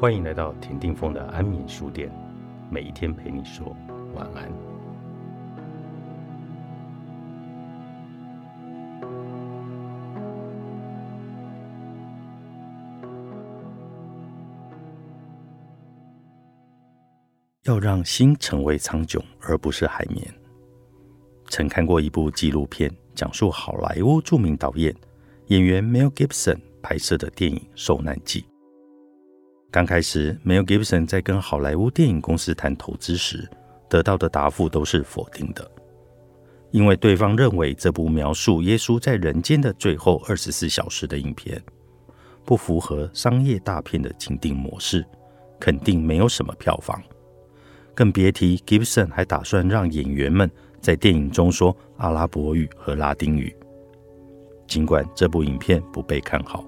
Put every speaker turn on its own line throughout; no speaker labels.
欢迎来到田定峰的安眠书店，每一天陪你说晚安。要让心成为苍穹，而不是海绵。曾看过一部纪录片，讲述好莱坞著名导演、演员 Mel Gibson 拍摄的电影《受难记》。刚开始，Mel Gibson 在跟好莱坞电影公司谈投资时，得到的答复都是否定的，因为对方认为这部描述耶稣在人间的最后二十四小时的影片，不符合商业大片的经定模式，肯定没有什么票房。更别提 Gibson 还打算让演员们在电影中说阿拉伯语和拉丁语。尽管这部影片不被看好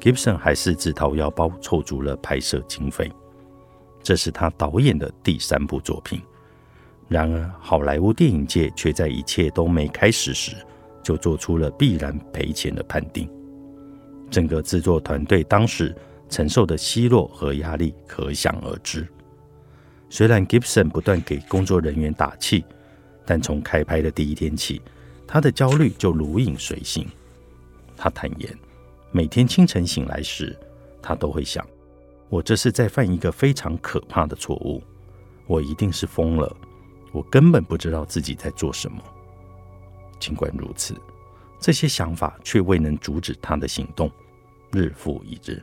，Gibson 还是自掏腰包凑足了拍摄经费。这是他导演的第三部作品。然而，好莱坞电影界却在一切都没开始时就做出了必然赔钱的判定。整个制作团队当时承受的奚落和压力可想而知。虽然 Gibson 不断给工作人员打气，但从开拍的第一天起，他的焦虑就如影随形。他坦言，每天清晨醒来时，他都会想：我这是在犯一个非常可怕的错误，我一定是疯了，我根本不知道自己在做什么。尽管如此，这些想法却未能阻止他的行动。日复一日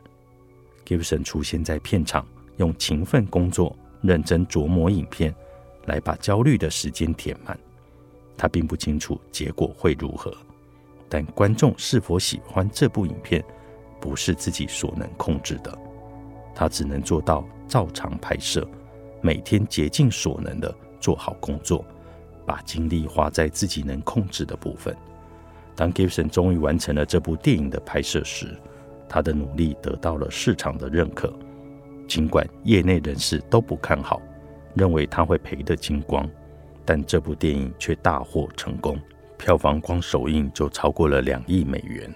，Gibson 出现在片场，用勤奋工作。认真琢磨影片，来把焦虑的时间填满。他并不清楚结果会如何，但观众是否喜欢这部影片，不是自己所能控制的。他只能做到照常拍摄，每天竭尽所能的做好工作，把精力花在自己能控制的部分。当 Gibson 终于完成了这部电影的拍摄时，他的努力得到了市场的认可。尽管业内人士都不看好，认为他会赔得精光，但这部电影却大获成功，票房光首映就超过了两亿美元。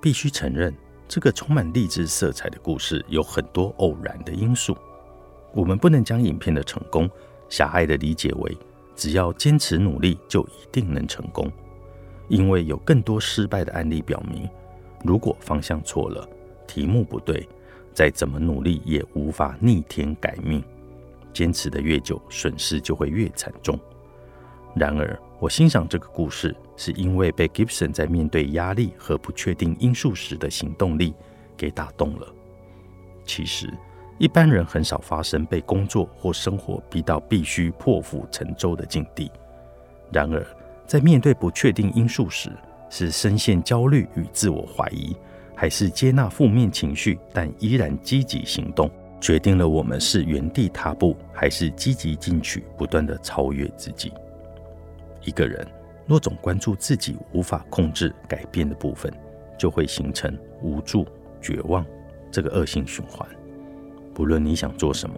必须承认，这个充满励志色彩的故事有很多偶然的因素。我们不能将影片的成功狭隘地理解为只要坚持努力就一定能成功，因为有更多失败的案例表明，如果方向错了，题目不对。再怎么努力也无法逆天改命，坚持的越久，损失就会越惨重。然而，我欣赏这个故事，是因为被 Gibson 在面对压力和不确定因素时的行动力给打动了。其实，一般人很少发生被工作或生活逼到必须破釜沉舟的境地。然而，在面对不确定因素时，是深陷焦虑与自我怀疑。还是接纳负面情绪，但依然积极行动，决定了我们是原地踏步，还是积极进取，不断的超越自己。一个人若总关注自己无法控制改变的部分，就会形成无助、绝望这个恶性循环。不论你想做什么，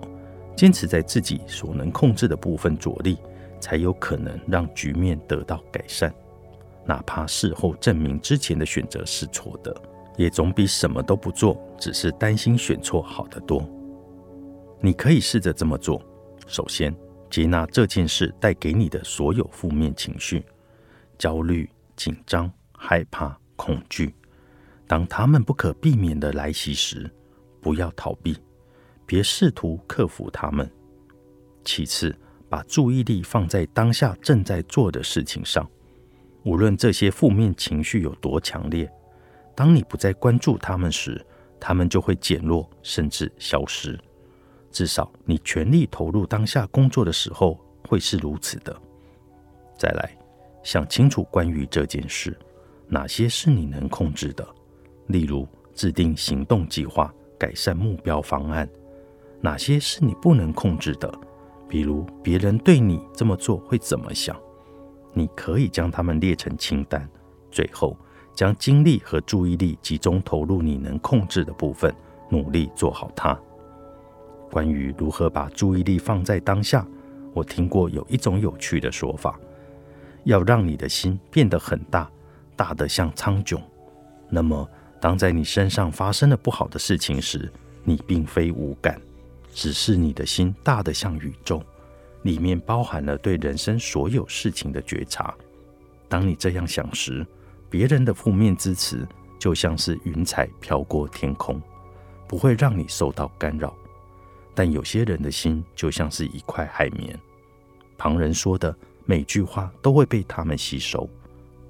坚持在自己所能控制的部分着力，才有可能让局面得到改善。哪怕事后证明之前的选择是错的。也总比什么都不做，只是担心选错好得多。你可以试着这么做：首先，接纳这件事带给你的所有负面情绪，焦虑、紧张、害怕、恐惧。当他们不可避免的来袭时，不要逃避，别试图克服他们。其次，把注意力放在当下正在做的事情上，无论这些负面情绪有多强烈。当你不再关注他们时，他们就会减弱甚至消失。至少你全力投入当下工作的时候会是如此的。再来，想清楚关于这件事，哪些是你能控制的，例如制定行动计划、改善目标方案；哪些是你不能控制的，比如别人对你这么做会怎么想。你可以将它们列成清单。最后。将精力和注意力集中投入你能控制的部分，努力做好它。关于如何把注意力放在当下，我听过有一种有趣的说法：要让你的心变得很大，大得像苍穹。那么，当在你身上发生了不好的事情时，你并非无感，只是你的心大得像宇宙，里面包含了对人生所有事情的觉察。当你这样想时，别人的负面之词就像是云彩飘过天空，不会让你受到干扰。但有些人的心就像是一块海绵，旁人说的每句话都会被他们吸收，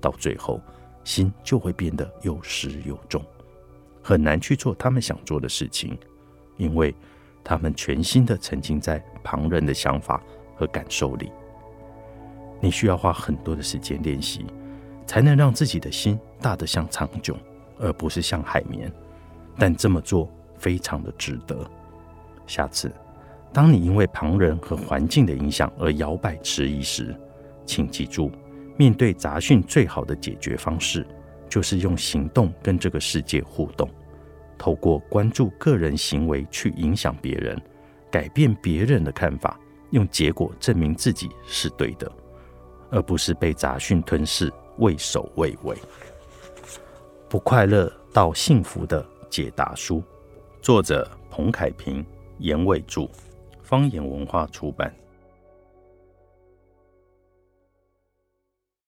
到最后心就会变得又湿又重，很难去做他们想做的事情，因为他们全心的沉浸在旁人的想法和感受里。你需要花很多的时间练习，才能让自己的心大得像苍穹，而不是像海绵。但这么做非常的值得。下次，当你因为旁人和环境的影响而摇摆迟疑时，请记住，面对杂讯最好的解决方式，就是用行动跟这个世界互动，透过关注个人行为去影响别人，改变别人的看法，用结果证明自己是对的，而不是被杂讯吞噬，畏首畏尾。不快乐到幸福的解答书，作者彭凯平。严伟著，方言文化出版。